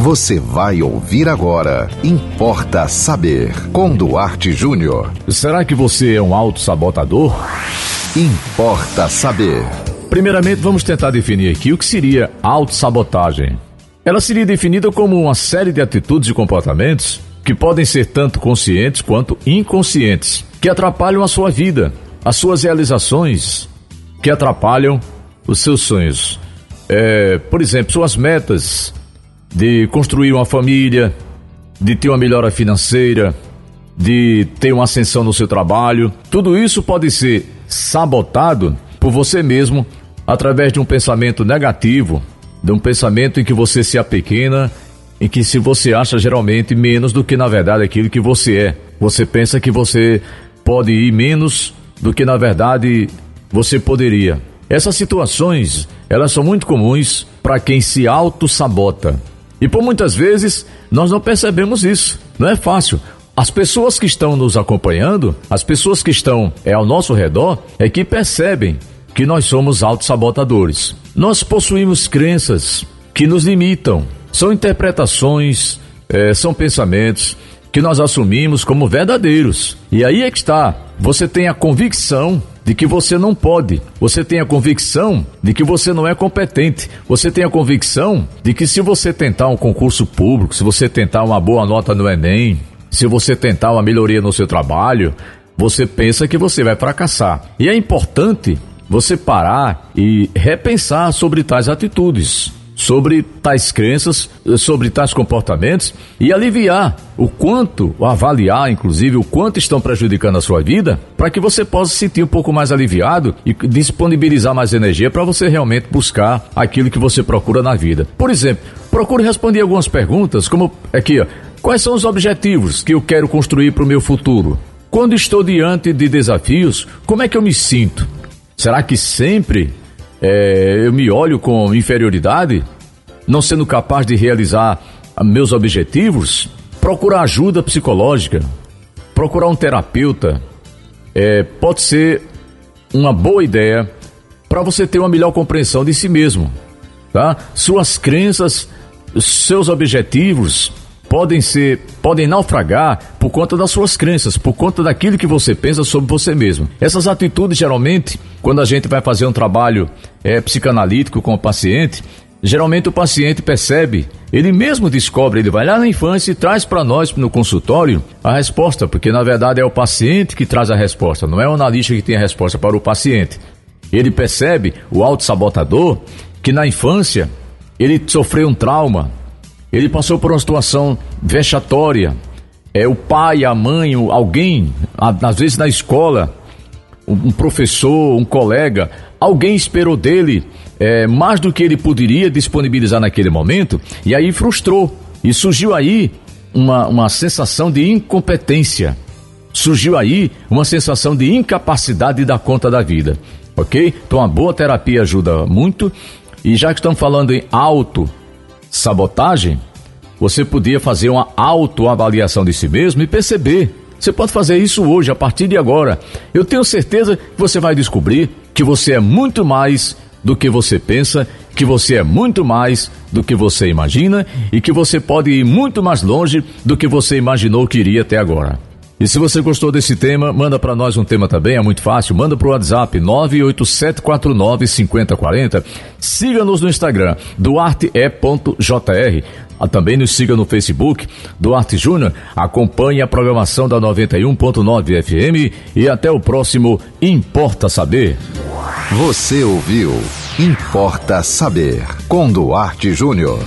Você vai ouvir agora. Importa saber. Com Duarte Júnior. Será que você é um auto-sabotador? Importa saber. Primeiramente, vamos tentar definir aqui o que seria autossabotagem. Ela seria definida como uma série de atitudes e comportamentos que podem ser tanto conscientes quanto inconscientes, que atrapalham a sua vida, as suas realizações, que atrapalham os seus sonhos. É, por exemplo, suas metas, de construir uma família, de ter uma melhora financeira, de ter uma ascensão no seu trabalho. Tudo isso pode ser sabotado por você mesmo através de um pensamento negativo, de um pensamento em que você se apequena, em que se você acha geralmente menos do que na verdade aquilo que você é. Você pensa que você pode ir menos do que na verdade você poderia. Essas situações, elas são muito comuns para quem se auto-sabota. E por muitas vezes nós não percebemos isso. Não é fácil. As pessoas que estão nos acompanhando, as pessoas que estão é, ao nosso redor, é que percebem que nós somos autossabotadores. Nós possuímos crenças que nos limitam. São interpretações, é, são pensamentos que nós assumimos como verdadeiros. E aí é que está. Você tem a convicção de que você não pode. Você tem a convicção de que você não é competente. Você tem a convicção de que se você tentar um concurso público, se você tentar uma boa nota no Enem, se você tentar uma melhoria no seu trabalho, você pensa que você vai fracassar. E é importante você parar e repensar sobre tais atitudes sobre tais crenças, sobre tais comportamentos e aliviar o quanto, avaliar inclusive o quanto estão prejudicando a sua vida, para que você possa se sentir um pouco mais aliviado e disponibilizar mais energia para você realmente buscar aquilo que você procura na vida. Por exemplo, procure responder algumas perguntas, como aqui, ó, quais são os objetivos que eu quero construir para o meu futuro? Quando estou diante de desafios, como é que eu me sinto? Será que sempre é, eu me olho com inferioridade, não sendo capaz de realizar meus objetivos, procurar ajuda psicológica, procurar um terapeuta, é, pode ser uma boa ideia para você ter uma melhor compreensão de si mesmo, tá? Suas crenças, seus objetivos podem ser, podem naufragar por conta das suas crenças, por conta daquilo que você pensa sobre você mesmo. Essas atitudes, geralmente, quando a gente vai fazer um trabalho é, psicanalítico com o paciente, geralmente o paciente percebe, ele mesmo descobre, ele vai lá na infância e traz para nós no consultório a resposta, porque na verdade é o paciente que traz a resposta, não é o analista que tem a resposta para o paciente. Ele percebe, o auto-sabotador, que na infância ele sofreu um trauma, ele passou por uma situação vexatória. É o pai, a mãe, alguém, às vezes na escola, um professor, um colega, alguém esperou dele é, mais do que ele poderia disponibilizar naquele momento e aí frustrou. E surgiu aí uma, uma sensação de incompetência. Surgiu aí uma sensação de incapacidade de dar conta da vida. Ok? Então a boa terapia ajuda muito. E já que estamos falando em auto sabotagem, você podia fazer uma autoavaliação de si mesmo e perceber. Você pode fazer isso hoje, a partir de agora. Eu tenho certeza que você vai descobrir que você é muito mais do que você pensa, que você é muito mais do que você imagina e que você pode ir muito mais longe do que você imaginou que iria até agora. E se você gostou desse tema, manda para nós um tema também, é muito fácil. Manda para o WhatsApp 987495040. Siga-nos no Instagram, duarte.jr. Ah, também nos siga no Facebook, Duarte Júnior. Acompanhe a programação da 91.9 FM e até o próximo Importa Saber. Você ouviu Importa Saber com Duarte Júnior.